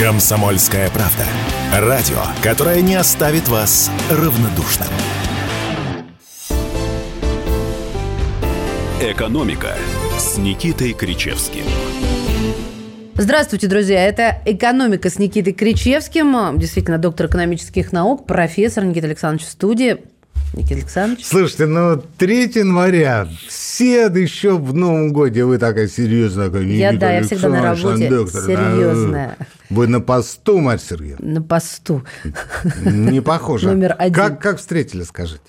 Комсомольская правда. Радио, которое не оставит вас равнодушным. «Экономика» с Никитой Кричевским. Здравствуйте, друзья. Это «Экономика» с Никитой Кричевским. Действительно, доктор экономических наук, профессор Никита Александрович в студии. Никита Александрович. Слушайте, ну 3 января, все еще в Новом годе, вы такая серьезная. Такая, я, да, я всегда на работе доктор, серьезная. Да, вы на посту, Марья Сергеевна? На посту. Не похоже. Номер один. Как, как встретили, скажите?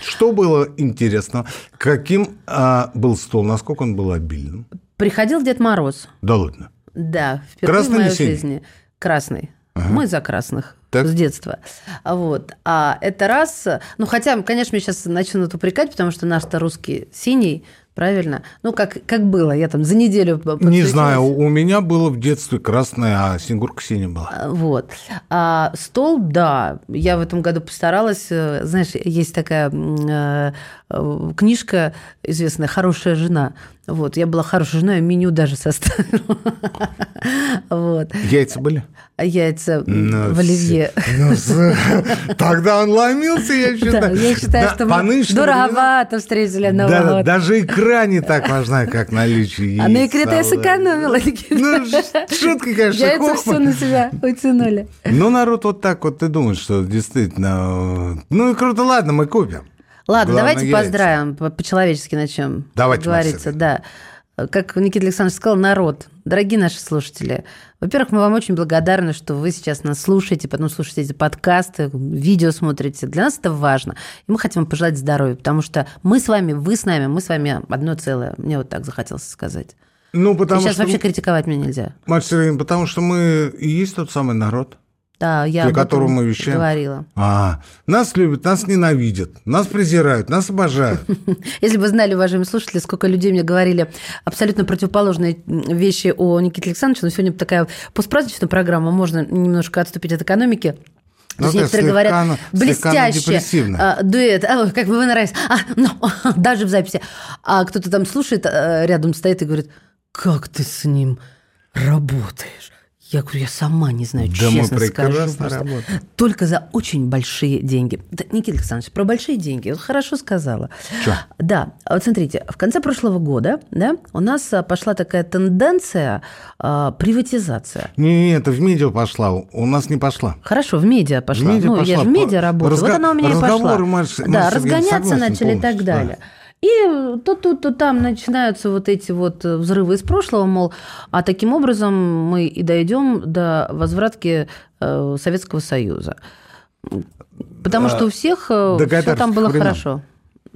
Что было интересно? Каким а, был стол? Насколько он был обильным? Приходил Дед Мороз. Да ладно? Да, впервые Красный в моей жизни. Красный. Ага. Мы за красных Так. с детства. Вот. А это раз... Ну, хотя, конечно, меня сейчас начнут упрекать, потому что наш-то русский синий, правильно? Ну, как, как было. Я там за неделю... Не знаю, у меня было в детстве красное, а снегурка синяя была. А, Вот. А стол, да. Я в этом году постаралась. э, Знаешь, есть такая э, книжка известная «Хорошая жена». Вот. Я была хорошей женой, а меню даже составила. Вот. Яйца были? А яйца Ну, в оливье. Ну, Тогда он ломился, я Да, считаю. я считаю, Да, что мы дороговато встретили Новый Да, год. даже икра не так важна, как наличие А яиц. на икре-то я салата. сэкономила. Ну, шутка, конечно, Яйца все на себя утянули. Ну, народ вот так вот и думает, что действительно... э, Ну, и круто, ладно, мы купим. Ладно, Главное, давайте яйца. поздравим, по- по-человечески начнем Давайте, говорится, да. Как Никита Александрович сказал, народ. Дорогие наши слушатели, во-первых, мы вам очень благодарны, что вы сейчас нас слушаете, потом слушаете эти подкасты, видео смотрите. Для нас это важно. И мы хотим вам пожелать здоровья, потому что мы с вами, вы с нами, мы с вами одно целое. Мне вот так захотелось сказать. Ну, потому сейчас что... вообще критиковать меня нельзя. Сергеевна, потому что мы и есть тот самый народ, Да, я для которого мы вещаем. говорила. А, нас любят, нас ненавидят, нас презирают, нас обожают. Если бы знали, уважаемые слушатели, сколько людей мне говорили абсолютно противоположные вещи о Никите Александровиче, но сегодня такая постпраздничная программа, можно немножко отступить от экономики. То Ну, есть некоторые слегка говорят, блестяще, а, дуэт, а, как бы вы нравится, а, ну, даже в записи. А кто-то там слушает, а, рядом стоит и говорит, как ты с ним работаешь? Я говорю, я сама не знаю, Да мы честно скажу. прекрасно работаем. Только за очень большие деньги. Да, Никита Александрович, про большие деньги. Вот хорошо сказала. Чё? Да, вот смотрите, в конце прошлого года да, у нас а, пошла такая тенденция а, приватизация. Не, не, это в медиа пошла, у нас не пошла. Хорошо, в медиа пошла. В медиа ну, я пошла. же в медиа работаю. Вот Разго- она у меня и пошла. Марш- да, разгоняться начали и так далее. И то тут, то там начинаются вот эти вот взрывы из прошлого, мол, а таким образом мы и дойдем до возвратки э, Советского Союза. Потому что у всех до все там было времен. хорошо.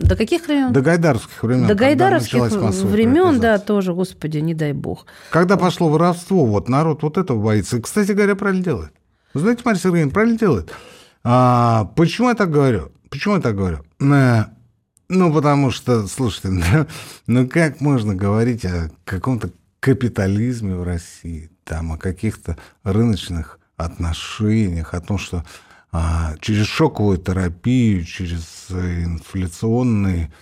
До каких времен? До гайдаровских времен. До гайдаровских времен, да, тоже, господи, не дай бог. Когда пошло воровство, вот народ вот этого боится. И, кстати говоря, правильно делает. Вы знаете, Марья Сергеевна, правильно делает. А, почему я так говорю? Почему я так говорю? Ну, потому что, слушайте, ну, ну как можно говорить о каком-то капитализме в России, там, о каких-то рыночных отношениях, о том, что а, через шоковую терапию, через э, инфляционные,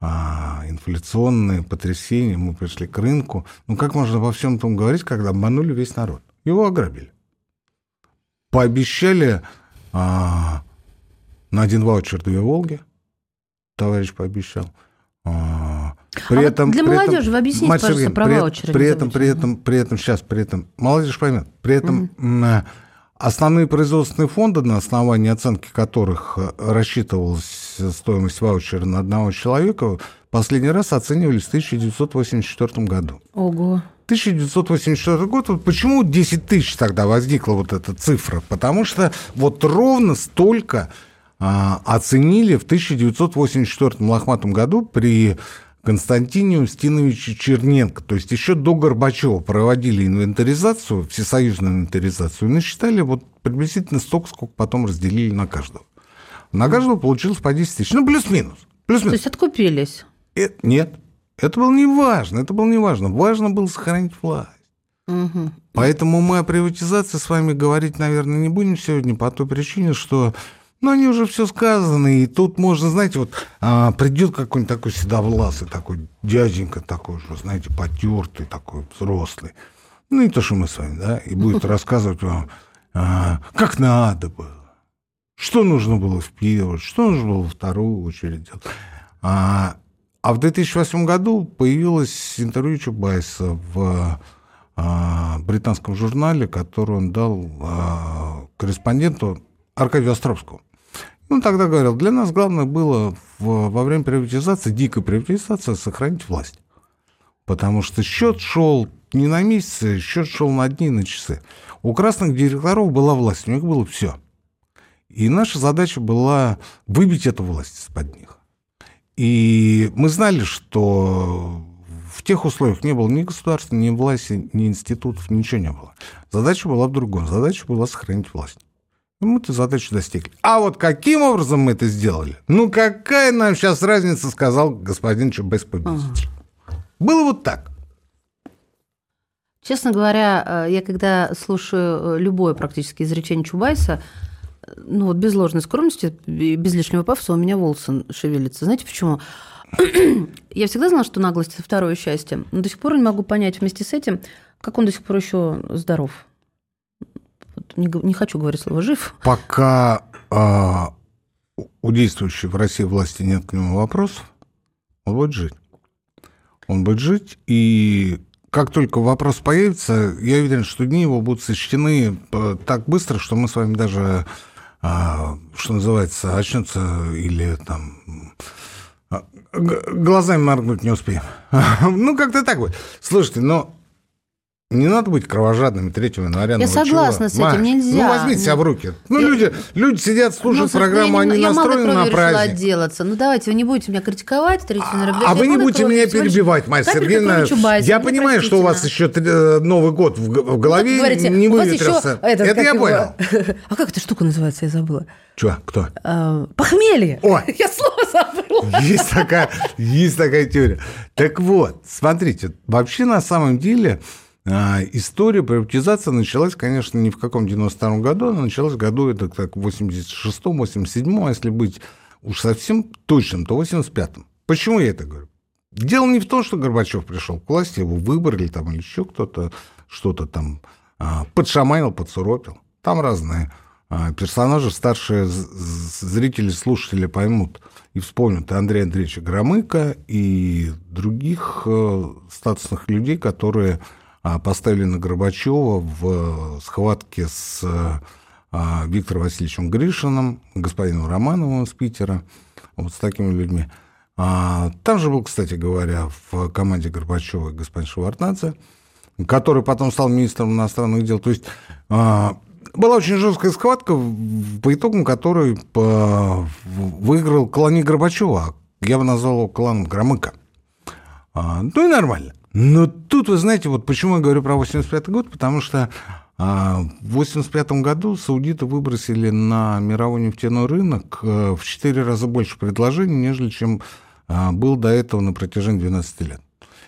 а, инфляционные потрясения мы пришли к рынку. Ну, как можно во всем этом говорить, когда обманули весь народ? Его ограбили. Пообещали а, на один ваучер две «Волги», товарищ пообещал. А, А вот для молодежи вы объясните, Марья пожалуйста, Сергеевна, про при, ваучеры При этом, при этом, при этом, сейчас, при этом, молодежь поймет, при этом э, основные производственные фонды, на основании оценки которых э, рассчитывалась стоимость ваучера на одного человека, последний раз оценивались в 1984 году. Ого. 1984 год, вот почему 10 тысяч тогда возникла вот эта цифра? Потому что вот ровно столько а, оценили в 1984 лохматом году при Константине Устиновиче Черненко. То есть еще до Горбачева проводили инвентаризацию, всесоюзную инвентаризацию, и насчитали вот приблизительно столько, сколько потом разделили на каждого. На каждого получилось по 10 тысяч. Ну, плюс-минус. То Плюс-минус. есть откупились. Э, нет, это было не важно, это было не важно. Важно было сохранить власть. Мгм. Поэтому мы о приватизации с вами говорить, наверное, не будем сегодня по той причине, что ну, они уже все сказаны, и тут можно, знаете, вот а, придет какой-нибудь такой седовласый, такой дяденька такой уже, знаете, потертый, такой взрослый. ну не то, что мы с вами, да, и будет рассказывать вам, а, как надо было, что нужно было в первую, что нужно было во вторую очередь делать. А, а в 2008 году появилось интервью Чубайса в а, британском журнале, который он дал а, корреспонденту Аркадию Островскому. Он тогда говорил, для нас главное было в, во время приватизации, дикой приватизации, сохранить власть. Потому что счет шел не на месяцы, счет шел на дни и на часы. У красных директоров была власть, у них было все. И наша задача была выбить эту власть из-под них. И мы знали, что в тех условиях не было ни государства, ни власти, ни институтов, ничего не было. Задача была в другом. Задача была сохранить власть. И мы эту задачу достигли. А вот каким образом мы это сделали? Ну, какая нам сейчас разница, сказал господин Чубайс победитель. Ага. Было вот так. Честно говоря, э, я когда слушаю э, любое практически изречение Чубайса, э, ну вот без ложной скромности, без лишнего пафоса у меня волосы шевелятся. Знаете почему? я всегда знала, что наглость – это второе счастье, но до сих пор не могу понять вместе с этим, как он до сих пор еще здоров. Не, не хочу говорить слово «жив». Пока а, у действующей в России власти нет к нему вопросов, он будет жить. Он будет жить, и как только вопрос появится, я уверен, что дни его будут сочтены э, так быстро, что мы с вами даже, а, что называется, очнется или там а, глазами моргнуть не успеем. ну, как-то так вот. Слушайте, но не надо быть кровожадными 3 января. Я согласна с этим, Маш, нельзя. Ну, возьмите себя в руки. Ну, я... люди, люди сидят, слушают ну, программу, они я настроены на праздник. отделаться. Ну, давайте, вы не будете меня критиковать 3 января. А вы не будете меня перебивать, Марья Сергеевна. Я понимаю, что у вас еще э, Новый год в голове говорите, не выветрился. Это я понял. А как эта штука называется, я забыла? Че, кто? А, похмелье. О, я слово забыла. Есть такая, есть такая теория. Так вот, смотрите, вообще на самом деле а, история приватизации началась, конечно, не в каком 92 году, она началась в году, это так, в 86-м, 87-м, а если быть уж совсем точным, то в 85-м. Почему я это говорю? Дело не в том, что Горбачев пришел к власти, его выбрали там или еще кто-то что-то там а, подшаманил, подсуропил. Там разные а, персонажи, старшие зрители, слушатели поймут и вспомнят Андрея Андреевича Громыка и других э, статусных людей, которые поставили на Горбачева в схватке с а, Виктором Васильевичем Гришиным, господином Романовым из Питера, вот с такими людьми. А, там же был, кстати говоря, в команде Горбачева господин Шеварднадзе, который потом стал министром иностранных дел. То есть была очень жесткая схватка, по итогам которой выиграл клан Горбачева. Я бы назвал его кланом Громыка. Ну и нормально. Но тут, вы знаете, вот почему я говорю про 85 год, потому что а, в 85 году саудиты выбросили на мировой нефтяной рынок э, в 4 раза больше предложений, нежели чем а, был до этого на протяжении 12 лет.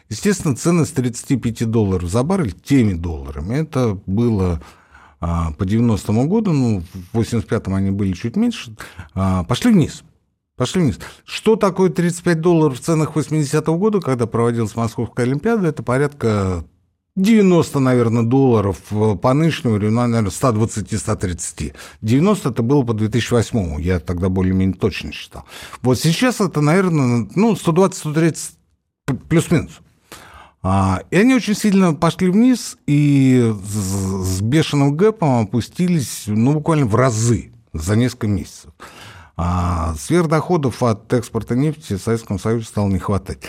Естественно, цены с 35 долларов за баррель теми долларами. Это было а, по 90-му году, ну, в 85-м они были чуть меньше, пошли вниз. Пошли вниз. Что такое 35 долларов в ценах 80-го года, когда проводилась Московская Олимпиада? Это порядка 90, наверное, долларов по нынешнему времени, наверное, 120-130. 90 это было по 2008, я тогда более-менее точно считал. Вот сейчас это, наверное, ну, 120-130 плюс-минус. А, и они очень сильно пошли вниз и с бешеным гэпом опустились, ну, буквально в разы за несколько месяцев. А сверхдоходов от экспорта нефти Советскому Союзу стало не хватать.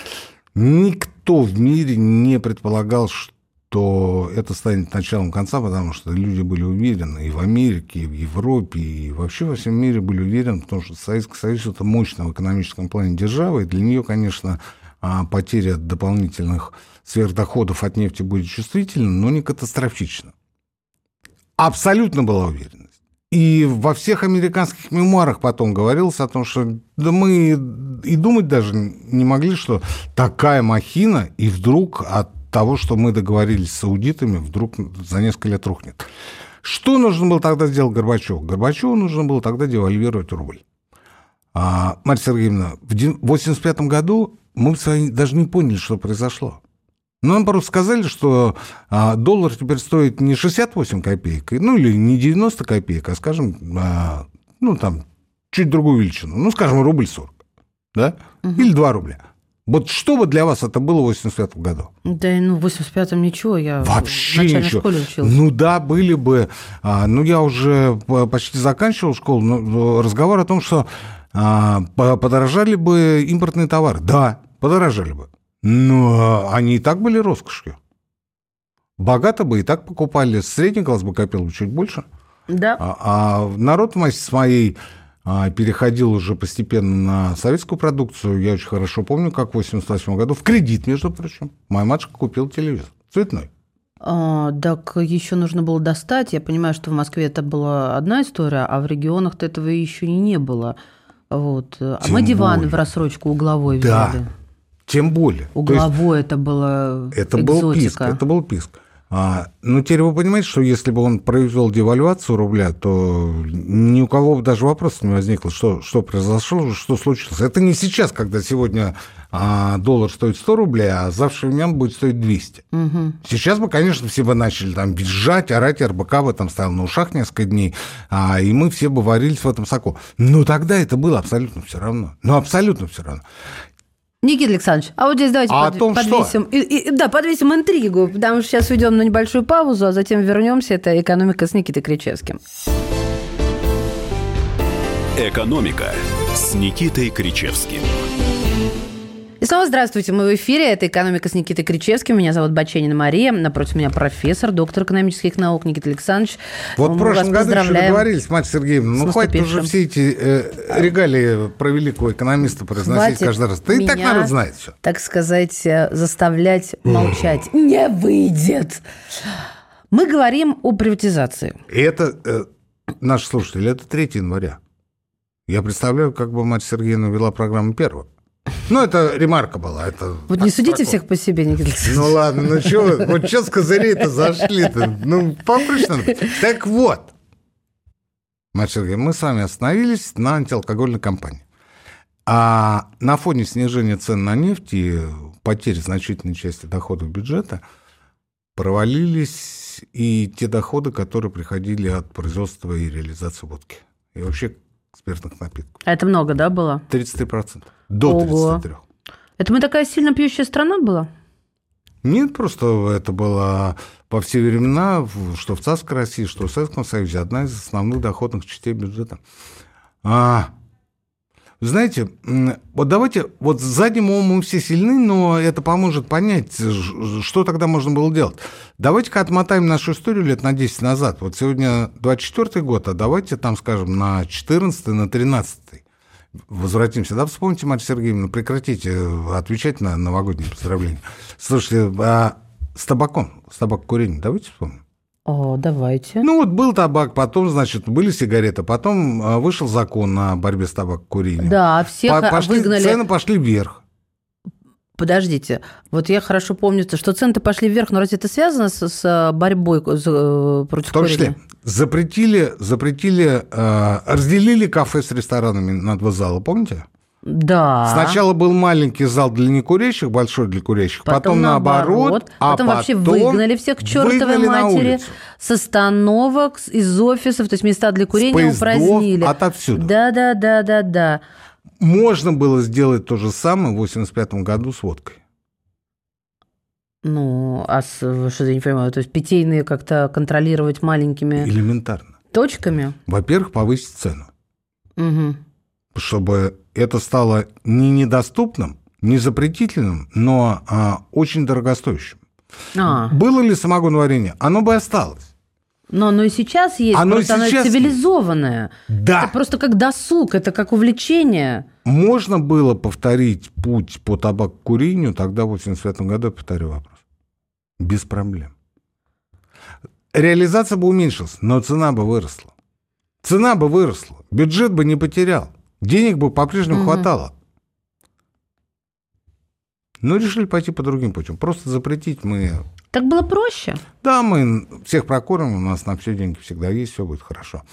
Никто в мире не предполагал, что это станет началом конца, потому что люди были уверены и в Америке, и в Европе, и вообще во всем мире были уверены, потому что Советский Союз – это мощная в экономическом плане держава, и для нее, конечно, а, потеря дополнительных сверхдоходов от нефти будет чувствительна, но не катастрофична. Абсолютно была уверена. И во всех американских мемуарах потом говорилось о том, что да мы и думать даже не могли, что такая махина, и вдруг от того, что мы договорились с аудитами, вдруг за несколько лет рухнет. Что нужно было тогда сделать Горбачеву? Горбачеву нужно было тогда девальвировать рубль. А, Марья Сергеевна, в 1985 году мы с вами даже не поняли, что произошло. Ну, нам просто сказали, что а, доллар теперь стоит не 68 копеек, ну или не 90 копеек, а, скажем, а, ну там, чуть другую величину. Ну, скажем, рубль 40, да? Угу. Или 2 рубля. Вот что бы для вас это было в 85 году? Да, ну, в 85-м ничего, я Вообще в начальной ничего. школе учился. Ну да, были бы. А, ну, я уже почти заканчивал школу, но разговор о том, что подорожали бы импортные товары. Да, подорожали бы. Но они и так были роскошью. Богато бы и так покупали, средний класс бы копил чуть больше. Да. А, а народ с моей а, переходил уже постепенно на советскую продукцию. Я очень хорошо помню, как в 88 году, в кредит, между прочим, моя матушка купила телевизор цветной. А, так еще нужно было достать. Я понимаю, что в Москве это была одна история, а в регионах-то этого еще и не было. Вот. А Тем мы диваны более. в рассрочку угловой Да. взяли. Тем более. То есть Угловой это было это был писк, экзотика. это был писк. А, ну, теперь вы понимаете, что если бы он произвел девальвацию рубля, то ни у кого бы даже вопроса не возникло, что, что произошло, что случилось. Это не сейчас, когда сегодня а, доллар стоит 100 рублей, а завтра днем будет стоить 200. Мгм. Сейчас бы, конечно, все бы начали там бежать, орать, РБК бы там стоял на ушах несколько дней, а, и мы все бы варились в этом соку. Но тогда это было абсолютно все равно. Ну, абсолютно все равно. Никита Александрович, а вот здесь давайте А о под- том, что? подвесим, и- и- да, подвесим интригу, потому что сейчас уйдем на небольшую паузу, а затем вернемся. Это экономика с Никитой Кричевским. «Экономика» с Никитой Кричевским. Снова здравствуйте, мы в эфире. Это «Экономика» с Никитой Кричевским. Меня зовут Баченина Мария. Напротив меня профессор, доктор экономических наук Никита Александрович. Вот Мы в прошлом году еще договорились, Марья Сергеевна, ну хватит уже все эти э, регалии про великого экономиста произносить Хватит каждый раз. Да и так народ знает все. Так сказать, э, заставлять молчать. Не выйдет. Мы говорим о приватизации. И это, э, наши слушатели, это 3 января. Я представляю, как бы Марья Сергеевна вела программу первого. Ну, это ремарка была. Это Вот не судите всех по себе, Никита Александрович. Ну ладно, ну что, вот что с козырей-то зашли-то? Ну, попрыщно. Так вот, Сергеевна, мы с вами остановились на антиалкогольной кампании. А на фоне снижения цен на нефть и потери значительной части доходов бюджета провалились и те доходы, которые приходили от производства и реализации водки. И вообще спиртных напитков. А это много, да, было? 33%. До Ого. 33%. Это мы такая сильно пьющая страна была? Нет, просто это было по все времена, что в царской России, что в Советском Союзе, одна из основных доходных частей бюджета. А, знаете, вот давайте, вот задним умом мы все сильны, но это поможет понять, что тогда можно было делать. Давайте-ка отмотаем нашу историю лет на 10 назад. Вот сегодня 24 год, а давайте там, скажем, на 14 на 13 возвратимся, да, вспомните, Марья Сергеевна, прекратите э, отвечать на новогодние поздравления. Слушайте, а с табаком, с табакокурением, давайте вспомним. О, давайте. Ну вот был табак, потом, значит, были сигареты, потом а, вышел закон о борьбе с табакокурением. Да, всех По- пошли, выгнали. Цены пошли вверх. Подождите, вот я хорошо помню, то, что цены пошли вверх, но разве это связано с, с борьбой с, э, против В том числе курения? запретили, запретили, э, разделили кафе с ресторанами на два зала, помните? Да. Сначала был маленький зал для некурящих, большой для курящих, потом, наоборот, а потом вообще выгнали всех к чертовой матери улицу. с остановок, из офисов, то есть места для курения поездов, упразднили. отовсюду. Да, да, да, да, да. Можно было сделать то же самое в 85 году с водкой. Ну, а с, что я не понимаю, то есть питейные как-то контролировать маленькими Элементарно. точками? Во-первых, повысить цену. Мгм. Чтобы это стало не недоступным, не запретительным, но а, очень дорогостоящим. А, Было ли самогоноварение? Оно бы осталось. но оно и сейчас есть, Оно просто оно сейчас есть. цивилизованное. Да, Это просто как досуг, это как увлечение. можно было повторить путь по табакокурению тогда, в 85 году, я повторю вопрос. Без проблем. Реализация бы уменьшилась, но цена бы выросла. Цена бы выросла, бюджет бы не потерял, денег бы по-прежнему Мгм. хватало. Но решили пойти по другим путем. Просто запретить мы... Так было проще. Да, мы всех прокормим, у нас на все деньги всегда есть, все будет хорошо.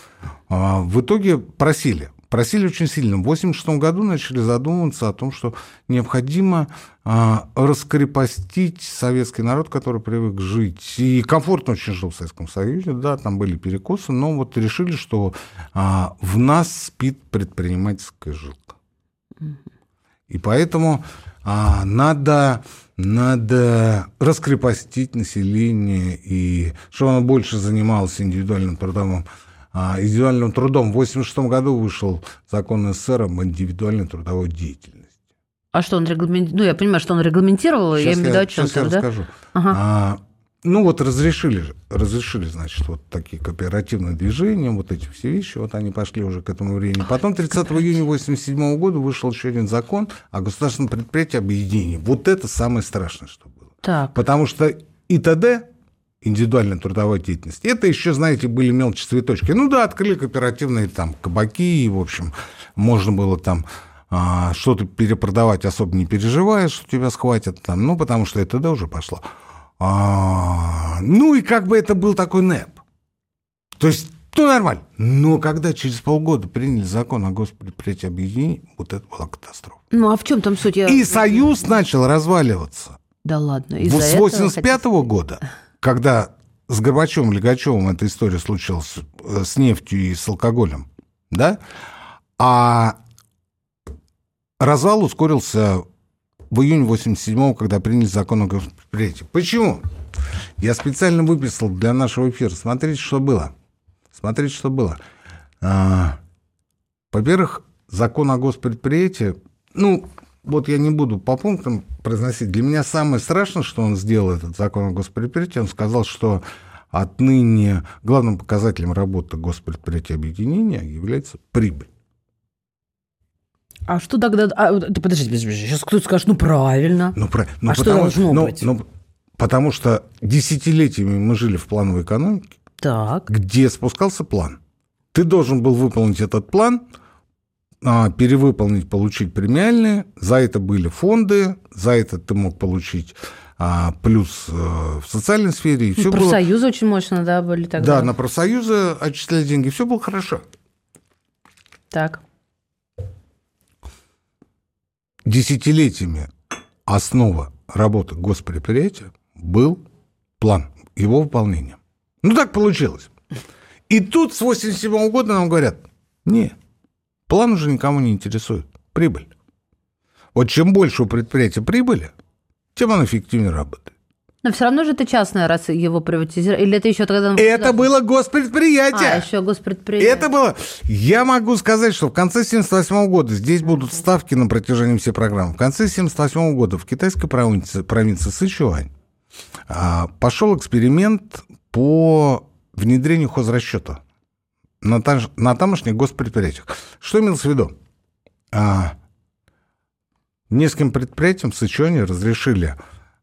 А, В итоге просили. Просили очень сильно. В 1986 году начали задумываться о том, что необходимо а, раскрепостить советский народ, который привык жить. И комфортно очень жил в Советском Союзе, да, там были перекосы, но вот решили, что а, в нас спит предпринимательская жилка. И поэтому а, надо, надо раскрепостить население, и чтобы оно больше занималось индивидуальным трудовым индивидуальным трудом. В 1986 году вышел закон СССР об индивидуальной трудовой деятельности. А что он регламентировал? Ну, я понимаю, что он регламентировал, сейчас я имею в виду о чем Сейчас я да? расскажу. Ага. А, ну, вот разрешили, разрешили, значит, вот такие кооперативные движения, вот эти все вещи, вот они пошли уже к этому времени. Потом 30 июня 1987 года вышел еще один закон о государственном предприятии объединении. Вот это самое страшное, что было. Так. Потому что ИТД, индивидуальная трудовая деятельность, это еще, знаете, были мелочи цветочки. Ну да, открыли кооперативные там кабаки, и, в общем, можно было там а, что-то перепродавать, особо не переживая, что тебя схватят там, ну, потому что ИТД уже пошло. А, ну, и как бы это был такой НЭП. То есть, ну, нормально. Но когда через полгода приняли закон о госпредприятии объединений, вот это была катастрофа. Ну, а в чем там суть? Я... И Союз начал разваливаться. Да ладно. Вот из-за с этого 85 хотите- года, когда с Горбачевым, Легачевым эта история случилась э, с нефтью и с алкоголем, да, а развал ускорился в июне 87-го, когда приняли закон о госпредприятии. Почему? Я специально выписал для нашего эфира. Смотрите, что было. Смотрите, что было. А, Во-первых, закон о госпредприятии, ну, вот я не буду по пунктам произносить. Для меня самое страшное, что он сделал, этот закон о госпредприятии, он сказал, что отныне главным показателем работы госпредприятия объединения является прибыль. А что тогда... А, да подождите, подождите, сейчас кто-то скажет, ну, правильно. Ну, про- ну, А что потому, должно ну, быть? ну, потому что десятилетиями мы жили в плановой экономике, Так. где спускался план. Ты должен был выполнить этот план, перевыполнить, получить премиальные. За это были фонды, за это ты мог получить а, плюс э, в социальной сфере. И все было... Профсоюзы очень мощно, да, были тогда. Да, на профсоюзы отчисляли деньги. Все было хорошо. Так. Десятилетиями основа работы госпредприятия был план его выполнения. Ну, так получилось. И тут с 87 года нам говорят, не, план уже никому не интересует. Прибыль. Вот чем больше у предприятия прибыли, тем оно эффективнее работает. Но все равно же это частное, раз его приватизировали. Или это еще тогда... Это было госпредприятие. А, еще госпредприятие. Это было... Я могу сказать, что в конце 78 года здесь будут ставки на протяжении всей программы. В конце 78 года в китайской провинции, провинции Сычуань а, пошел эксперимент по внедрению хозрасчета на, таж- на тамошних госпредприятиях. Что имелось в виду? А, нескольким предприятиям в Сычуане разрешили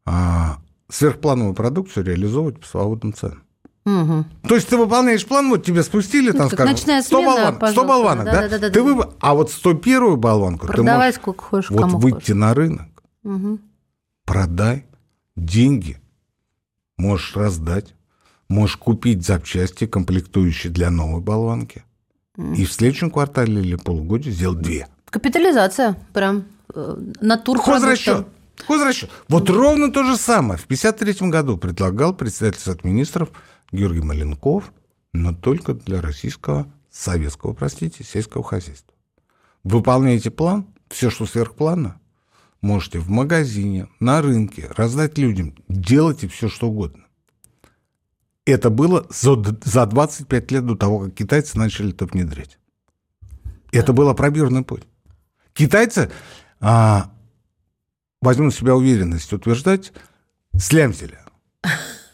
а, сверхплановую продукцию реализовывать по свободным ценам. Мгм. То есть ты выполняешь план, вот тебе спустили, там, как скажем, ночная 100 смена, болванок, 100 пожалуйста. болванок, да? Да-да-да-да. Ты вып- А вот 101 болванку ты Продавай можешь сколько хочешь, вот кому выйти хочешь. на рынок, Мгм. продай деньги, можешь раздать, можешь купить запчасти, комплектующие для новой болванки. И в следующем квартале или полугодии сделать две. Капитализация прям. э, Натур Хозрасчет. Хозрасчет. Вот ровно то же самое. В 1953 году предлагал председатель Совета министров Георгий Маленков, но только для российского, советского, простите, сельского хозяйства. Выполняете план, все, что сверхплана, можете в магазине, на рынке раздать людям, делайте все, что угодно. Это было за, за 25 лет до того, как китайцы начали это внедрять. Это был опробированный путь. Китайцы а, возьму на себя уверенность утверждать, слямзили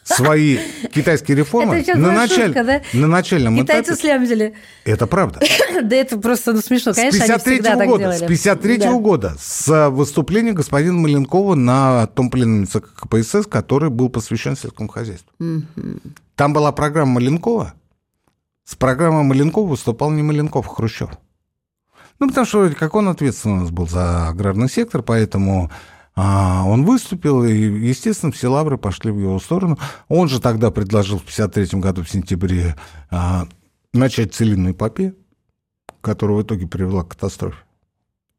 свои китайские реформы на, началь- шутка, да? на начальном Китайцы этапе. слямзили. Это правда. Да это просто ну, смешно. С Конечно, они 53 всегда так года, делали. с 53 Да. года, с выступления господина Маленкова на том пленуме ЦК КПСС, который был посвящен сельскому хозяйству. Там была программа Маленкова. С программой Маленкова выступал не Маленков, а Хрущев. Ну, потому что вроде как он ответственный у нас был за аграрный сектор, поэтому а, он выступил, и, естественно, все лавры пошли в его сторону. Он же тогда предложил в 53 году, в сентябре, а, начать целинную эпопею, которая в итоге привела к катастрофе.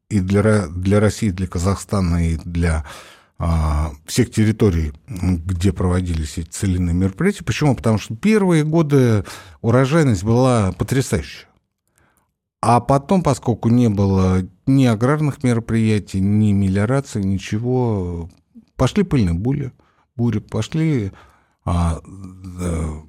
И для, для России, для Казахстана, и для а, всех территорий, где проводились эти целинные мероприятия. Почему? Потому что первые годы урожайность была потрясающая. А потом, поскольку не было ни аграрных мероприятий, ни мелиорации, ничего, пошли пыльные бури, бури пошли а, а,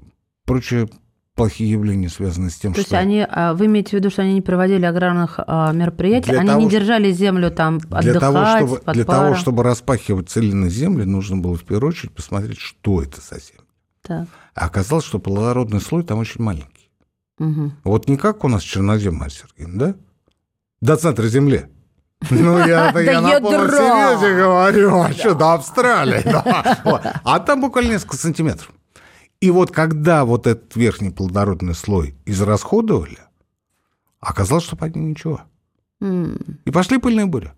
прочие плохие явления, связанные с тем, То что... есть они, а, вы имеете в виду, что они не проводили аграрных а, мероприятий, Для они того, не держали землю там отдыхать, Для того, чтобы, под для паром? того, чтобы распахивать целинные земли, нужно было в первую очередь посмотреть, что это за земля. Так. А оказалось, что плодородный слой там очень маленький. Мгм. Вот не как у нас чернозем, Марья Сергеевна, да? До центра Земли. Ну, я, До я на полном серьезе говорю, а что, до Австралии. да. Вот. А там буквально несколько сантиметров. И вот когда вот этот верхний плодородный слой израсходовали, оказалось, что под ним ничего. И пошли пыльные бури.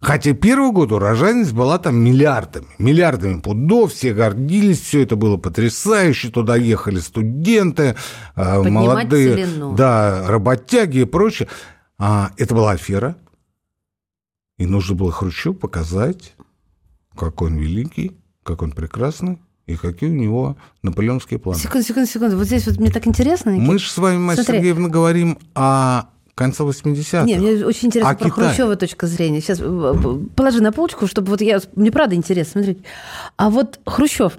Хотя первый год урожайность была там миллиардами. Миллиардами пудов, все гордились, все это было потрясающе. Туда ехали студенты, э, Поднимать молодые целину. да, работяги и прочее. А, это была афера. И нужно было Хрущеву показать, какой он великий, как он прекрасный и какие у него наполеоновские планы. Секунду, секунду, секунду. Вот здесь вот мне так интересно. Никита. Мы же с вами, Марья Смотри. Сергеевна, говорим о конце 80-х. Не, мне очень интересно А про Китай? Хрущева точка зрения. Сейчас э, положи на полочку, чтобы вот я... Мне правда интересно, смотрите. А вот Хрущев.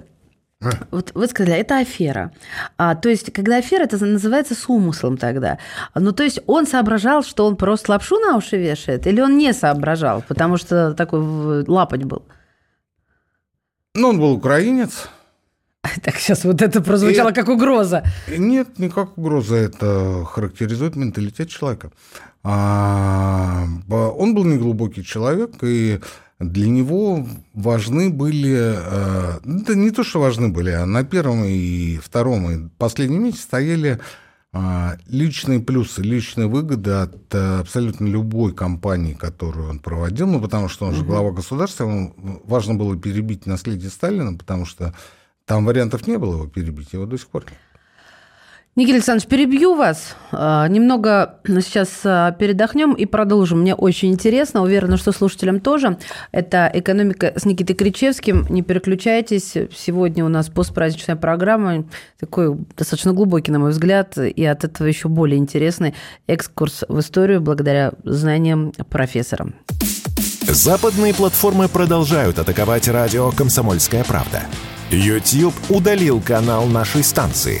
Вот вы сказали, это афера. А, то есть, когда афера, это называется с умыслом тогда. Ну, то есть, он соображал, что он просто лапшу на уши вешает, или он не соображал, потому что такой лапоть был? Ну, он был украинец. Так, сейчас вот это прозвучало И- как угроза. Нет, никак угроза. Это характеризует менталитет человека. А, он был неглубокий человек, и для него важны были... э, Да не то, что важны были, а на первом и втором и последнем месте стояли а, личные плюсы, личные выгоды от э, абсолютно любой кампании, которую он проводил, ну, потому что он же глава государства, ему важно было перебить наследие Сталина, потому что там вариантов не было его перебить, его до сих пор нет. Никита Александрович, перебью вас. А, Немного сейчас а, передохнем и продолжим. Мне очень интересно, уверена, что слушателям тоже. Это «Экономика» с Никитой Кричевским. Не переключайтесь. Сегодня у нас постпраздничная программа. Такой достаточно глубокий, на мой взгляд, и от этого еще более интересный экскурс в историю благодаря знаниям профессора. Западные платформы продолжают атаковать радио «Комсомольская правда». YouTube удалил канал нашей станции.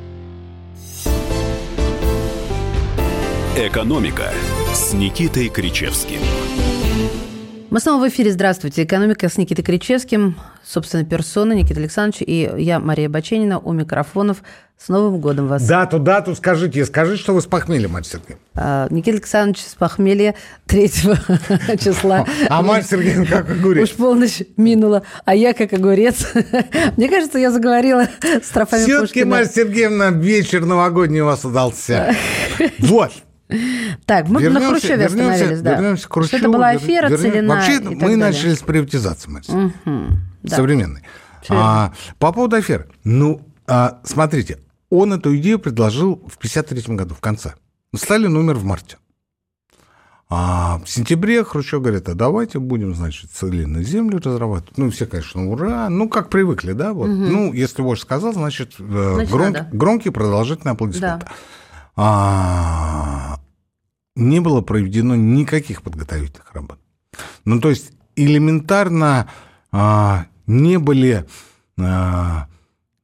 «Экономика» с Никитой Кричевским. Мы снова в эфире. Здравствуйте. «Экономика» с Никитой Кричевским, собственно, персона Никита Александрович и я, Мария Баченина, у микрофонов. С Новым годом вас! Дату, дату скажите. Скажите, что вы с похмелья, Марья Сергеевна. А, Никита Александрович с похмелья 3 числа. А Марья Сергеевна как огурец. Уж полночь минула, а я как огурец. Мне кажется, я заговорила с трофами Все-таки. Марья Сергеевна, вечер новогодний у вас удался. Вот. Так, мы на Вернемся- Хрущеве вернемся- остановились, да. вернемся к Что Хрущеву. это была афера, вернем- целина Вообще, мы далее. начали с приватизации, Сергеевна. Мгм, да. современной. А, по поводу аферы. Ну, а, смотрите, он эту идею предложил в 1953 году, в конце. Сталин умер в марте. А в сентябре Хрущев говорит, а давайте будем, значит, целинную землю разрабатывать. Ну, все, конечно, ура. Ну, как привыкли, да? Вот. Ну, если вождь сказал, значит, э, Значит, гром- громкие продолжительные аплодисменты. Да. А, не было проведено никаких подготовительных работ. Ну, то есть элементарно а, не были а,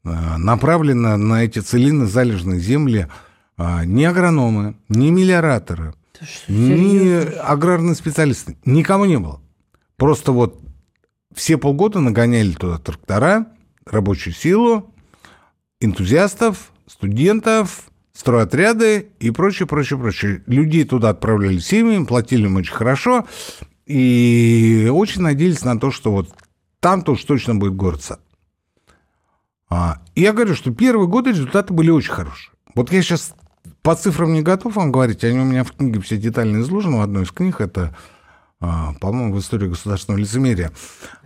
а, направлены на эти целины залежные земли а, ни агрономы, ни мелиораторы, ни аграрные специалисты. Никому не было. Просто вот все полгода нагоняли туда трактора, рабочую силу, энтузиастов, студентов, стройотряды и прочее, прочее, прочее. Людей туда отправляли семьями, платили им очень хорошо, и очень надеялись на то, что вот там-то уж точно будет город-сад. А, и я говорю, что первые годы результаты были очень хорошие. Вот я сейчас по цифрам не готов вам говорить, они у меня в книге все детально изложены, в одной из книг, это, а, по-моему, в истории государственного лицемерия.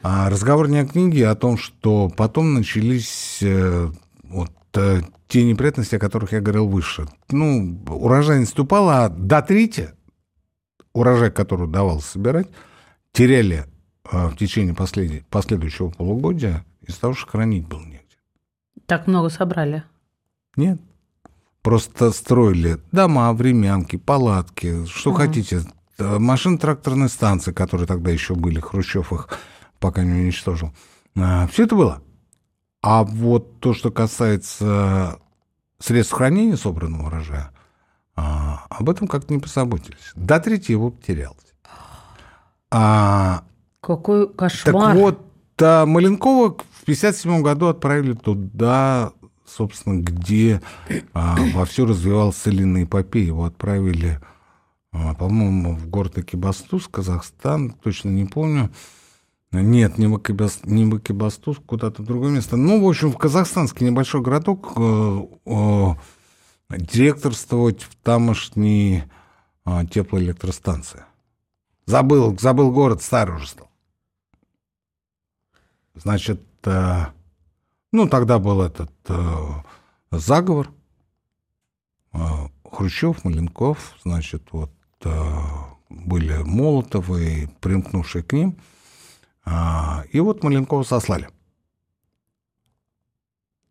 А разговор не о книге, а о том, что потом начались э, вот э, те неприятности, о которых я говорил выше. Ну, урожайность упала, а до трети урожай, который удавалось собирать, теряли э, в течение послед... последующего полугодия из-за того, что хранить было негде. Так много собрали? Нет. Просто строили дома, времянки, палатки, что угу. хотите. Машин тракторной станции, которые тогда еще были, Хрущев их пока не уничтожил. А, Все это было. А вот то, что касается средств хранения собранного урожая, а, об этом как-то не позаботились. До трети его потерялось. А, Какой кошмар. Так вот, а, Маленкова в 1957 году отправили туда, собственно, где а, вовсю развивалась целинная эпопея. Его отправили, а, по-моему, в город Экибастуз, Казахстан, точно не помню. Нет, не в, Экибас, не в Экибастуз, куда-то в другое место. Ну, в общем, в казахстанский небольшой городок э, э, директорствовать в тамошней э, теплоэлектростанции. Забыл, забыл город, старый уже стал. Значит, э, ну, тогда был этот э, заговор. Э, Хрущев, Маленков, значит, вот э, были Молотовы, примкнувшие к ним. Э, и вот Маленкова сослали.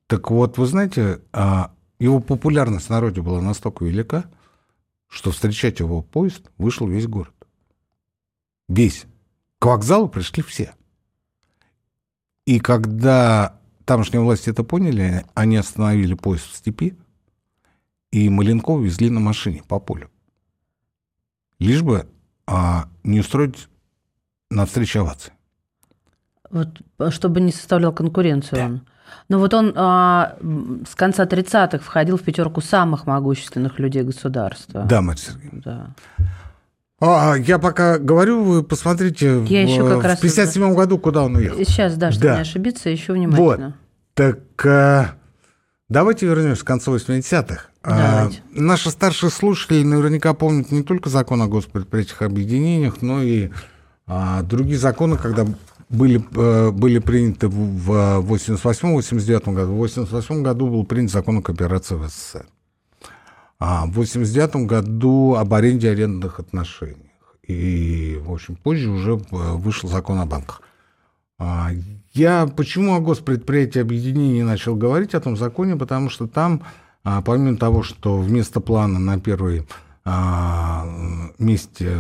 Так вот, вы знаете, э, его популярность в народе была настолько велика, что встречать его поезд вышел весь город. Весь. К вокзалу пришли все. И когда тамошние власти это поняли, они остановили поезд в степи, и Маленкова везли на машине по полю. Лишь бы а, не устроить на встрече овации. Вот, чтобы не составлял конкуренцию да. он. Но вот он а, с конца 30-х входил в пятерку самых могущественных людей государства. Да, Марья Сергеевна. Да. А, я пока говорю, вы посмотрите я в, еще как в раз 57 году, куда он уехал. Сейчас, да, чтобы да. не ошибиться, еще внимательно. Вот. Так а, давайте вернемся к концу 80-х. А, наши старшие слушатели наверняка помнят не только закон о госпредприятиях объединениях, но и а, другие законы, когда были, а, были приняты в 88-89 году. В 88 году был принят закон о кооперации в СССР. А в 89 году об аренде арендных отношениях. И, в общем, позже уже э, вышел закон о банках. А я почему о госпредприятии объединения начал говорить о том законе? Потому что там, а, помимо того, что вместо плана на первой а, месте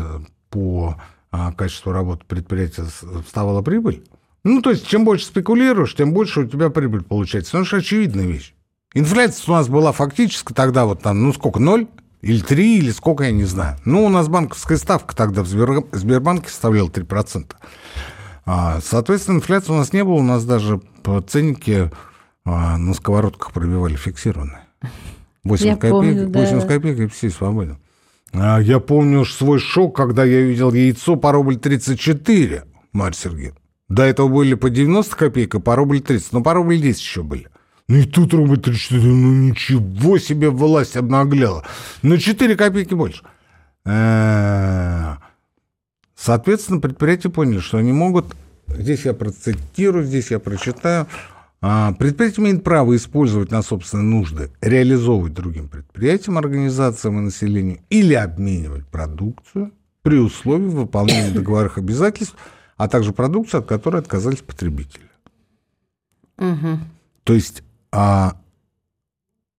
по качеству работы предприятия вставала прибыль, ну, то есть, чем больше спекулируешь, тем больше у тебя прибыль получается. Ну, это же очевидная вещь. Инфляция у нас была фактически тогда вот там, ну сколько, ноль? Или три, или сколько, я не знаю. Ну, у нас банковская ставка тогда в Сбербанке составляла 3%. А, соответственно, инфляции у нас не было, у нас даже по ценнике а, на сковородках пробивали фиксированные. 8 копеек, помню, да. 80 копеек и все свободны. А, я помню свой шок, когда я видел яйцо по рубль 34, Марья Сергеевна. До этого были по 90 копеек, а по рубль 30. Но по рубль 10 еще были. Ну и тут рубль 34, ну ничего себе власть обнаглела. На 4 копейки больше. Э, соответственно, предприятия поняли, что они могут, здесь я процитирую, здесь я прочитаю, предприятие имеет право использовать на собственные нужды, реализовывать другим предприятиям, организациям и населению или обменивать продукцию при условии выполнения договорных обязательств, а также продукцию, от которой отказались потребители. Угу. То есть а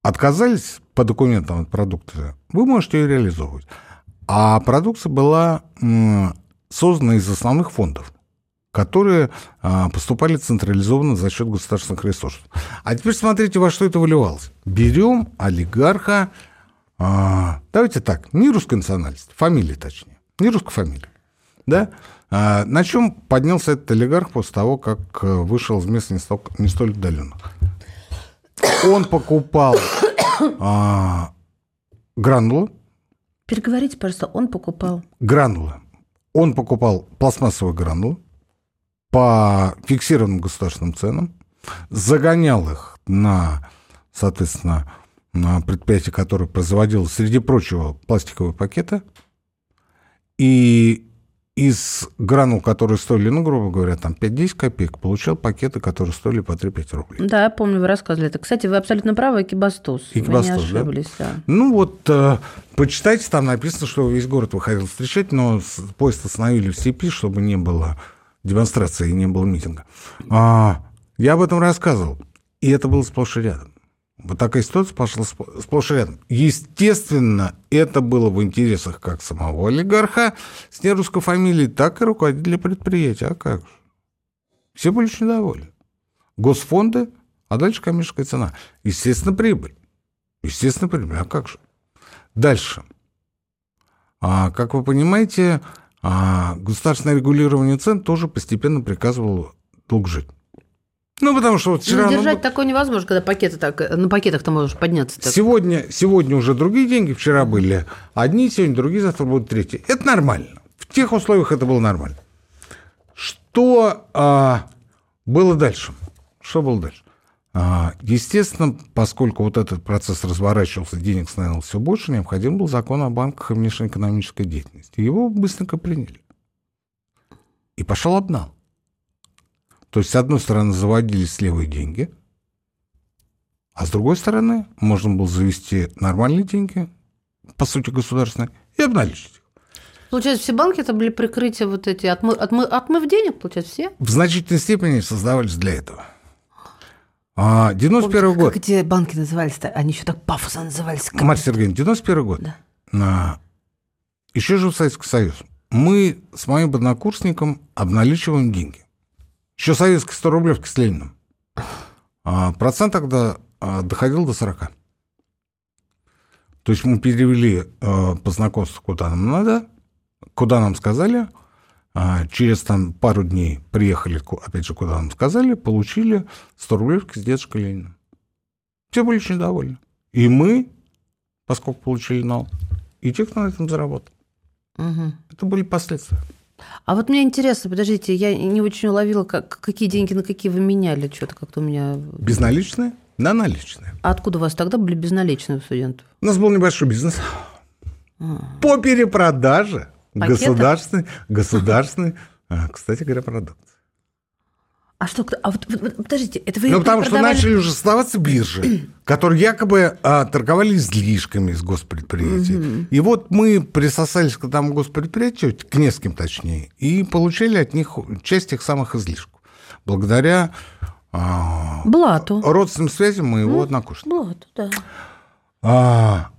отказались по документам от продукции, вы можете ее реализовывать. А продукция была создана из основных фондов, которые а, поступали централизованно за счет государственных ресурсов. А теперь смотрите, во что это выливалось. Берем олигарха, а, давайте так, не русской национальности, фамилии точнее, не русской фамилии, да? А, на чем поднялся этот олигарх после того, как э, вышел из мест не столь, не столь отдаленных? Он покупал а, гранула, Переговорите, пожалуйста, он покупал. гранула. Он покупал пластмассовые гранулы по фиксированным государственным ценам, загонял их на, соответственно, на предприятие, которое производило, среди прочего, пластиковые пакеты. И из гранул, которые стоили, ну, грубо говоря, там 5-10 копеек, получал пакеты, которые стоили по 3-5 рублей. Да, я помню, вы рассказывали это. Кстати, вы абсолютно правы, Экибастуз. Экибастуз, да? да. Ну вот, э, почитайте, там написано, что весь город выходил встречать, но поезд остановили в степи, чтобы не было демонстрации не было митинга. А, я об этом рассказывал, и это было сплошь и рядом. Вот такая ситуация пошла сплошь и рядом. Естественно, это было в интересах как самого олигарха с нерусской фамилией, так и руководителя предприятия. А как же? Все были очень довольны. Госфонды, а дальше коммерческая цена. Естественно, прибыль. Естественно, прибыль. А как же? Дальше. А, как вы понимаете, а, государственное регулирование цен тоже постепенно приказывало долг жить. Ну, потому что вот вчера... Ну, ну, держать такое невозможно, когда пакеты так, на пакетах ты можешь подняться. Так. Сегодня, сегодня уже другие деньги, вчера были одни, сегодня другие, завтра будут третьи. Это нормально. В тех условиях это было нормально. Что а, было дальше? Что было дальше? А, естественно, поскольку вот этот процесс разворачивался, денег становилось все больше, необходим был закон о банках и внешнеэкономической деятельности. Его быстренько приняли. И пошел обнал. То есть, с одной стороны, заводились левые деньги, а с другой стороны, можно было завести нормальные деньги, по сути, государственные, и обналичить их. Получается, все банки это были прикрытия вот эти, отмы, отмы, отмыв денег, получается, все? В значительной степени создавались для этого. А, 91 год. Как эти банки назывались-то? Они еще так пафосно назывались. Как- Марья Сергеевна, 91 год. Да. А, еще жил Советский Союз. Мы с моим однокурсником обналичиваем деньги. Еще советской 100 рублевки с Лениным. А, процент тогда а, доходил до 40. То есть мы перевели а, по знакомству, куда нам надо, куда нам сказали, через там пару дней приехали, опять же, куда нам сказали, получили 100 рублевки с дедушкой Лениным. Все были очень довольны. И мы, поскольку получили нал, и те, кто на этом заработал. Мгм. Это были последствия. А вот мне интересно, подождите, я не очень уловила, как, какие деньги на какие вы меняли, что-то как-то у меня... Безналичные на наличные. А откуда у вас тогда были безналичные у студентов? У нас был небольшой бизнес по перепродаже Пакетов? государственной, государственной, а, кстати говоря, продукции. А что, а вот, вот- подождите, это вы Ну, потому что продавали- начали уже оставаться биржи, которые якобы а, торговали излишками из госпредприятий. И вот мы присосались к тому госпредприятию, к нескольким точнее, и получили от них часть их самых излишков. Благодаря а, Блату. родственным связям моего однокурсника. Блату, да. А,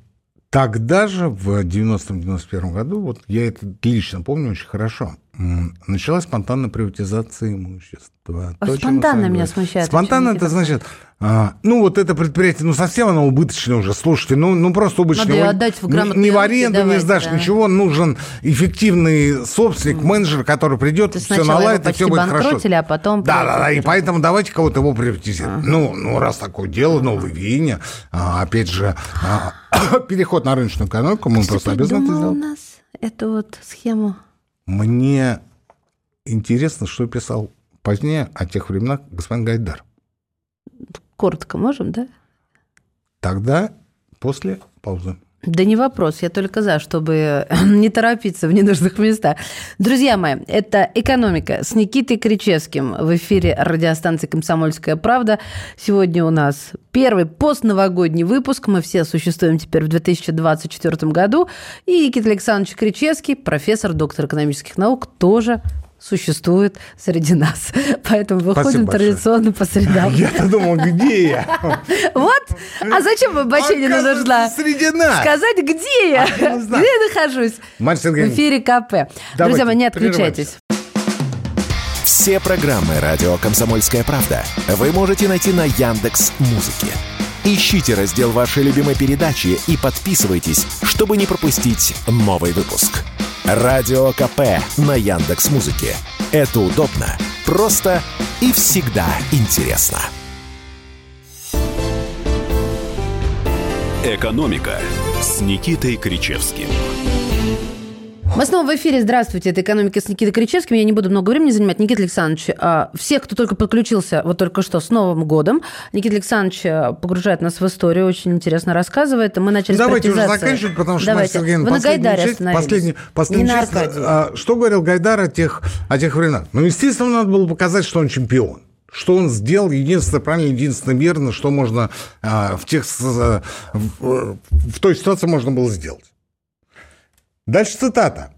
тогда же, в 90-91 году, вот я это лично помню очень хорошо, началась спонтанная приватизация имущества. А То, спонтанно меня смущает, Спонтанно это значит, а, ну вот это предприятие, ну совсем оно убыточное уже, слушайте, ну, ну просто убыточное. Надо Его отдать в грамотные Ни в аренду не давайте, сдашь, да. ничего, нужен эффективный собственник, менеджер, который придет, То все наладит, и все будет хорошо. а потом Да, да, да, и поэтому давайте кого-то его приватизируем. Ну, ну, раз такое дело, новое веяние, а, опять же, а, переход на рыночную экономику, мы просто обязаны это Придумал у сделать. нас эту вот схему. Мне интересно, что писал позднее о тех временах господин Гайдар. Коротко можем, да? Тогда, после паузы. Да не вопрос, я только за, чтобы не торопиться в ненужных местах. Друзья мои, это «Экономика» с Никитой Кричевским в эфире радиостанции «Комсомольская правда». Сегодня у нас первый постновогодний выпуск. Мы все существуем теперь в 2024 году. И Никита Александрович Кричевский, профессор, доктор экономических наук, тоже существует среди нас. Поэтому выходим большое. традиционно по средам. Я-то думал, где я? Вот. А зачем вам Баченина нужна? Среди нас. Сказать, где я, А где я нахожусь. В эфире КП. Друзья мои, не отключайтесь. Все программы «Радио Комсомольская правда» вы можете найти на Яндекс Музыке. Ищите раздел вашей любимой передачи и подписывайтесь, чтобы не пропустить новый выпуск. Радио КП на Яндекс Музыке. Это удобно, просто и всегда интересно. «Экономика» с Никитой Кричевским. Мы снова в эфире. Здравствуйте. Это «Экономика» с Никитой Кричевским. Я не буду много времени занимать. Никита Александрович, а, всех, кто только подключился вот только что с Новым годом, Никита Александрович а, погружает нас в историю, очень интересно рассказывает. Мы начали Давайте уже заканчивать, потому что, Давайте. Марья Сергеевна, Вы на Гайдаре часть- последняя, последняя Не на часть, Аркадии. а, что говорил Гайдар о тех, о тех временах? Ну, естественно, надо было показать, что он чемпион. Что он сделал единственное правильно, единственное верно, что можно а, в, тех, а, в, в той ситуации можно было сделать. Дальше цитата.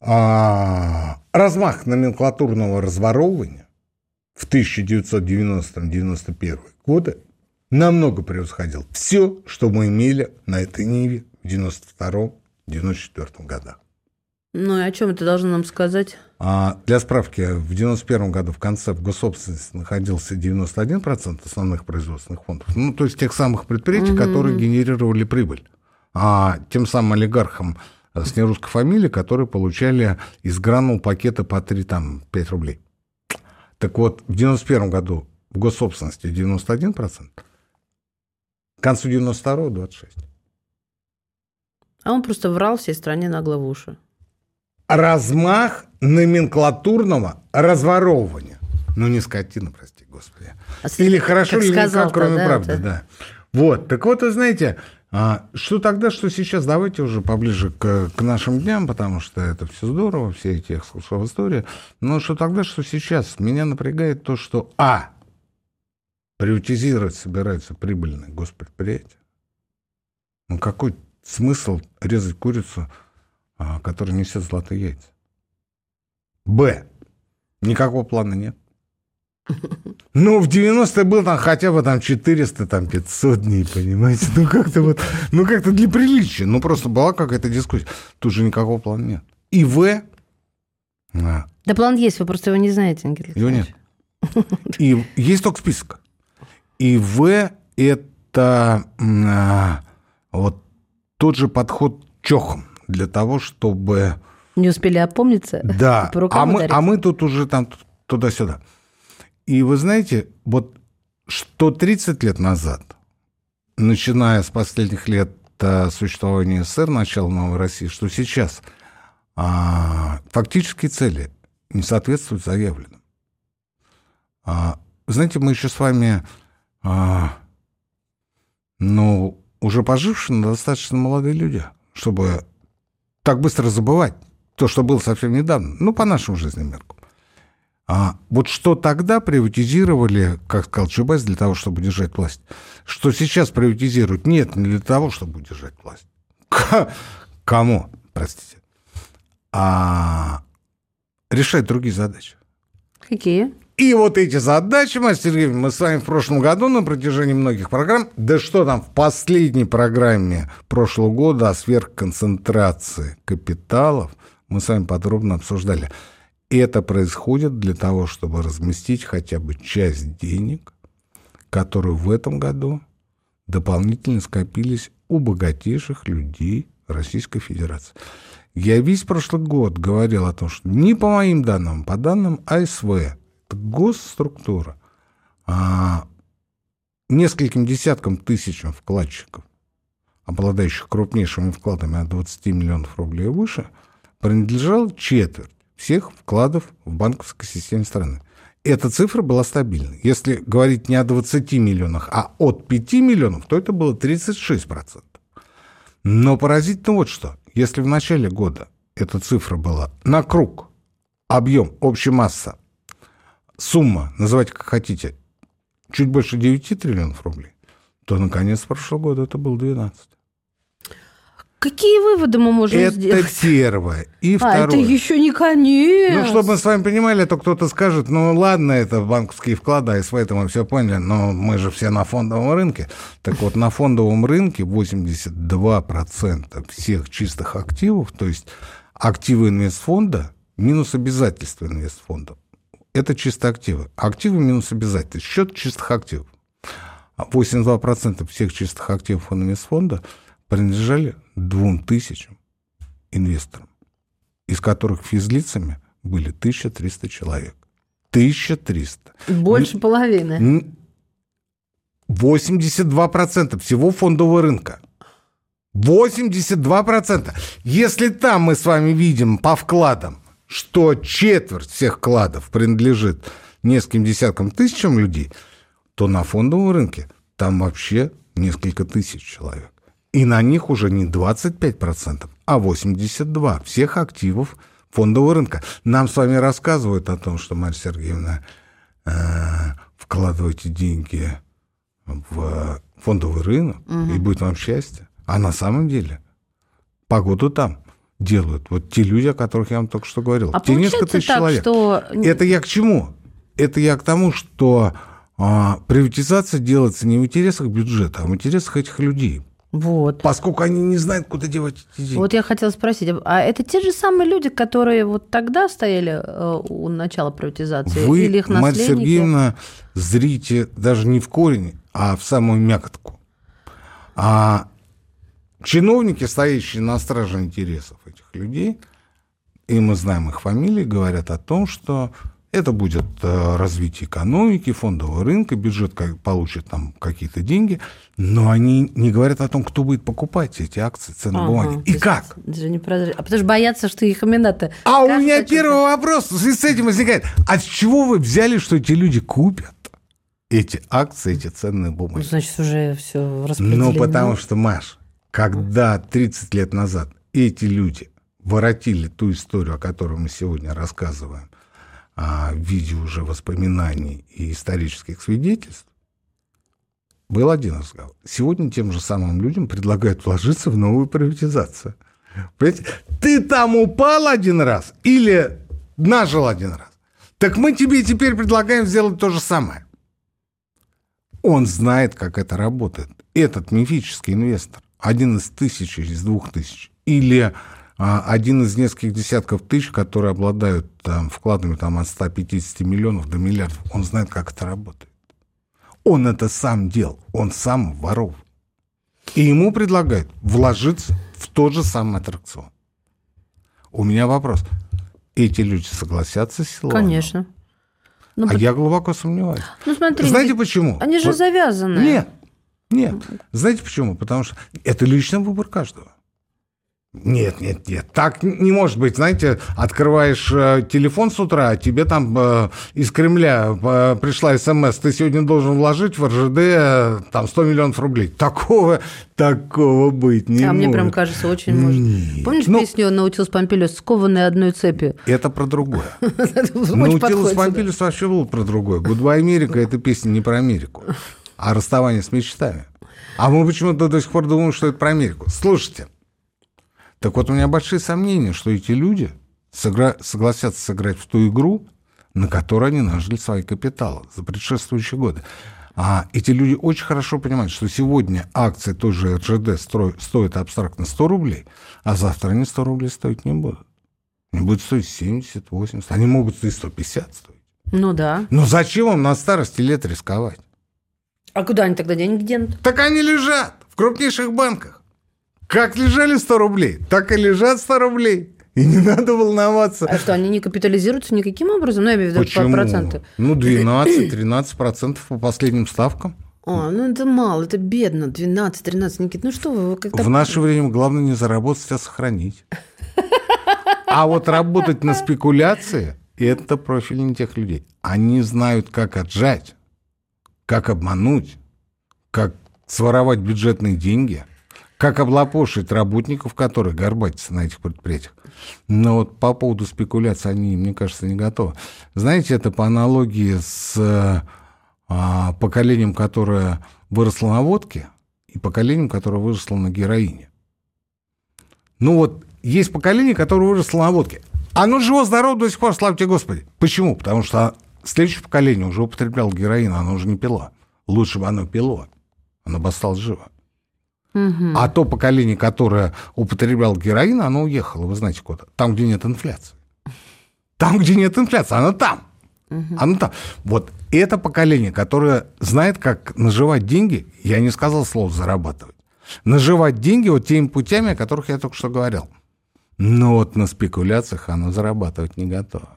А, размах номенклатурного разворовывания в 1990-91 годы намного превосходил все, что мы имели на этой Ниве в 92-94 годах. Ну и о чем это должно нам сказать? А для справки, в 91 году в конце в госсобственности находился 91% основных производственных фондов, ну, то есть тех самых предприятий, которые генерировали прибыль. А тем самым олигархам с нерусской фамилией, которые получали из гранул пакета по 3, там, 5 рублей. Так вот, в 91 году в госсобственности 91%, к концу 92 26%. А он просто врал всей стране нагло в уши. размах номенклатурного разворовывания. Ну, не скотина, прости господи. А Или хорошо, как или никак, сказал-то, кроме да, правды, это? да. Вот, так вот, вы знаете, а, что тогда, что сейчас, давайте уже поближе к, к нашим дням, потому что это все здорово, все эти экскурсы в истории, но что тогда, что сейчас, меня напрягает то, что, а, приватизировать собираются прибыльные госпредприятия. Ну, какой смысл резать курицу, а, которая несет золотые яйца? Б. Никакого плана нет. Ну, в 90-е был там хотя бы там 400, там 500 дней, понимаете? Ну, как-то вот, ну, как-то для приличия. Ну, просто была какая-то дискуссия. Тут же никакого плана нет. И В. а, Да план есть, вы просто его не знаете, Никита его нет. И есть только список. И В – это а, вот тот же подход чохом для того, чтобы... Не успели опомниться? Да, а мы, ударить? а мы тут уже там туда-сюда. И вы знаете, вот что 30 лет назад, начиная с последних лет а, существования СССР, начала новой России, что сейчас а, фактические цели не соответствуют заявленным. А, знаете, мы еще с вами, а, ну, уже пожившие, но достаточно молодые люди, чтобы так быстро забывать то, что было совсем недавно, ну, по нашим жизненным меркам. А вот что тогда приватизировали, как сказал Чубайс, для того, чтобы удержать власть, что сейчас приватизируют, нет, не для того, чтобы удержать власть. К- Кому, простите? А решать другие задачи. Какие? И вот эти задачи, Мастер Сергеевна, мы с вами в прошлом году на протяжении многих программ, да что там, в последней программе прошлого года о сверхконцентрации капиталов мы с вами подробно обсуждали. И это происходит для того, чтобы разместить хотя бы часть денег, которые в этом году дополнительно скопились у богатейших людей Российской Федерации. Я весь прошлый год говорил о том, что не по моим данным, по данным АСВ, это госструктура, а, нескольким десяткам тысячам вкладчиков, обладающих крупнейшими вкладами от 20 миллионов рублей и выше, принадлежал четверть всех вкладов в банковской системе страны. Эта цифра была стабильной. Если говорить не о 20 миллионах, а от 5 миллионов, то это было 36%. Но поразительно вот что. Если в начале года эта цифра была на круг, объем, общая масса, сумма, называйте как хотите, чуть больше 9 триллионов рублей, то наконец прошлого года это было 12. Какие выводы мы можем это сделать? первое. И А, второе. это еще не конец. Ну, чтобы мы с вами понимали, то кто-то скажет, ну, ладно, это банковские вклады, а СВ это мы все поняли, но мы же все на фондовом рынке. Так вот, на фондовом рынке 82% всех чистых активов, то есть активы инвестфонда минус обязательства инвестфонда. Это чисто активы. Активы минус обязательства. Счет чистых активов. А 82% всех чистых активов инвестфонда принадлежали двум тысячам инвесторам из которых физлицами были 1300 человек. 1300. Больше половины. Н- 82% всего фондового рынка. 82%. Если там мы с вами видим по вкладам, что четверть всех вкладов принадлежит нескольким десяткам тысячам людей, то на фондовом рынке там вообще несколько тысяч человек. И на них уже не 25%, а 82% всех активов фондового рынка. Нам с вами рассказывают о том, что, Марья Сергеевна, э, вкладывайте деньги в фондовый рынок, угу. и будет вам счастье. А на самом деле погоду там делают. Вот те люди, о которых я вам только что говорил. А те несколько тысяч так, человек. Что... Это я к чему? Это я к тому, что а, приватизация делается не в интересах бюджета, а в интересах этих людей. Вот. Поскольку они не знают, куда девать эти деньги. Вот я хотела спросить, а это те же самые люди, которые вот тогда стояли э, у начала приватизации? Вы, или их наследники? Марья Сергеевна, зрите даже не в корень, а в самую мякотку. А чиновники, стоящие на страже интересов этих людей, и мы знаем их фамилии, говорят о том, что это будет э, развитие экономики, фондового рынка, бюджет получит там какие-то деньги, но они не говорят о том, кто будет покупать эти акции, ценные ага, бумаги. И как? Даже не. А потому что боятся, что их имена-то... А у меня первый вопрос с этим возникает. А с чего вы взяли, что эти люди купят эти акции, эти ценные бумаги? Ну, значит, уже все распределено. Ну, потому что, Маш, когда 30 лет назад эти люди воротили ту историю, о которой мы сегодня рассказываем, в виде уже воспоминаний и исторических свидетельств, был один разговор. Сегодня тем же самым людям предлагают вложиться в новую приватизацию. Понимаете? Ты там упал один раз или нажил один раз? Так мы тебе теперь предлагаем сделать то же самое. Он знает, как это работает. Этот мифический инвестор, один из тысячи, из двух тысяч, или один из нескольких десятков тысяч, которые обладают там, вкладами там, от 150 миллионов до миллиардов, он знает, как это работает. Он это сам делал, он сам воров. И ему предлагают вложиться в тот же самый аттракцион. У меня вопрос. Эти люди согласятся с Силуановым? Конечно. Ну, а по... я глубоко сомневаюсь. Ну, смотри, Знаете почему? Они же вот... завязаны. Нет, нет. Знаете почему? Потому что это личный выбор каждого. Нет, нет, нет, так не может быть. Знаете, открываешь э, телефон с утра, а тебе там э, из Кремля э, пришла смс, ты сегодня должен вложить в РЖД э, там 100 миллионов рублей. Такого, такого быть не а может. А мне прям кажется, очень может. Нет. Помнишь ну, песню «Наутилус Помпилиус» «Скованный одной цепью»? Это про другое. «Наутилус Помпилиус» вообще был про другое. «Goodbye, Америка» — это песня не про Америку, а расставание с мечтами. А мы почему-то до сих пор думаем, что это про Америку. Слушайте, так вот, у меня большие сомнения, что эти люди сыгра... согласятся сыграть в ту игру, на которой они нажили свои капиталы за предшествующие годы. А эти люди очень хорошо понимают, что сегодня акции той же РЖД строй, стоят абстрактно 100 рублей, а завтра они 100 рублей стоить не будут. Они будут стоить 70, 80, они могут стоить 150 стоить. Ну да. Но зачем вам на старости лет рисковать? А куда они тогда деньги денут? Так они лежат в крупнейших банках. Как лежали 100 рублей, так и лежат 100 рублей. И не надо волноваться. А что, они не капитализируются никаким образом? Ну, я имею в виду Почему? проценты. Ну, 12-13 процентов по последним ставкам. А, ну это мало, это бедно, 12-13, Никит, ну что вы как-то... В наше время главное не заработать, а сохранить. А вот работать на спекуляции – это профиль не тех людей. Они знают, как отжать, как обмануть, как своровать бюджетные деньги – как облапошить работников, которые горбатятся на этих предприятиях. Но вот по поводу спекуляции они, мне кажется, не готовы. Знаете, это по аналогии с а, поколением, которое выросло на водке, и поколением, которое выросло на героине. Ну вот, есть поколение, которое выросло на водке. Оно живо здорово до сих пор, славьте Господи. Почему? Потому что следующее поколение уже употребляло героин, оно уже не пило. Лучше бы оно пило. Оно бы осталось живо. Угу. А то поколение, которое употребляло героин, оно уехало, вы знаете куда? Там, где нет инфляции. Там, где нет инфляции, оно там. Угу. Оно там. Вот это поколение, которое знает, как наживать деньги, я не сказал слово зарабатывать, наживать деньги вот теми путями, о которых я только что говорил. Но вот на спекуляциях оно зарабатывать не готово.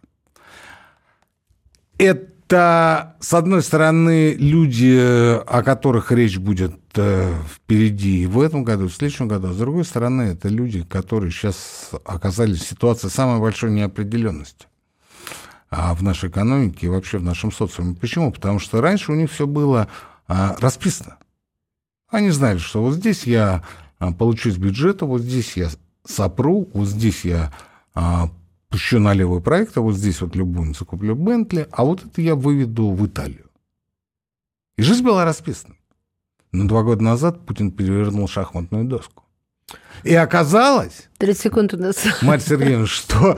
Это это, с одной стороны, люди, о которых речь будет э, впереди в этом году, в следующем году. А с другой стороны, это люди, которые сейчас оказались в ситуации самой большой неопределенности а, в нашей экономике и вообще в нашем социуме. Почему? Потому что раньше у них все было а, расписано. Они знали, что вот здесь я а, получу из бюджета, вот здесь я сопру, вот здесь я пущу на левый проект, а вот здесь вот любовницу куплю Бентли, а вот это я выведу в Италию. И жизнь была расписана. Но два года назад Путин перевернул шахматную доску. И оказалось... 30 секунд у нас. Марья Сергеевна, что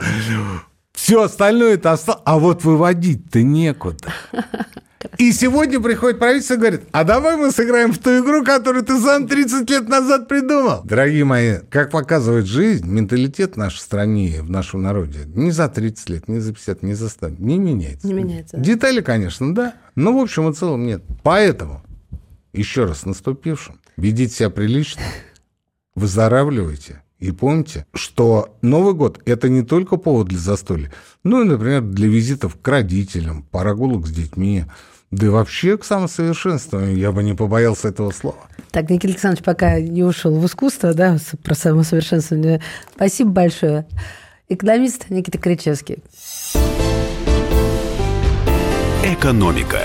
все остальное это осталось, а вот выводить-то некуда. И сегодня приходит правительство и говорит, а давай мы сыграем в ту игру, которую ты сам 30 лет назад придумал. Дорогие мои, как показывает жизнь, менталитет в нашей стране, в нашем народе, не за 30 лет, не за 50, не за 100, не меняется. Не меняется. Детали, конечно, да, но в общем и целом нет. Поэтому, еще раз, наступившим, ведите себя прилично, выздоравливайте, и помните, что Новый год – это не только повод для застолья, ну и, например, для визитов к родителям, прогулок с детьми, да и вообще к самосовершенствованию. Я бы не побоялся этого слова. Так, Никита Александрович пока не ушел в искусство, да, про самосовершенствование. Спасибо большое. Экономист Никита Кричевский. Экономика.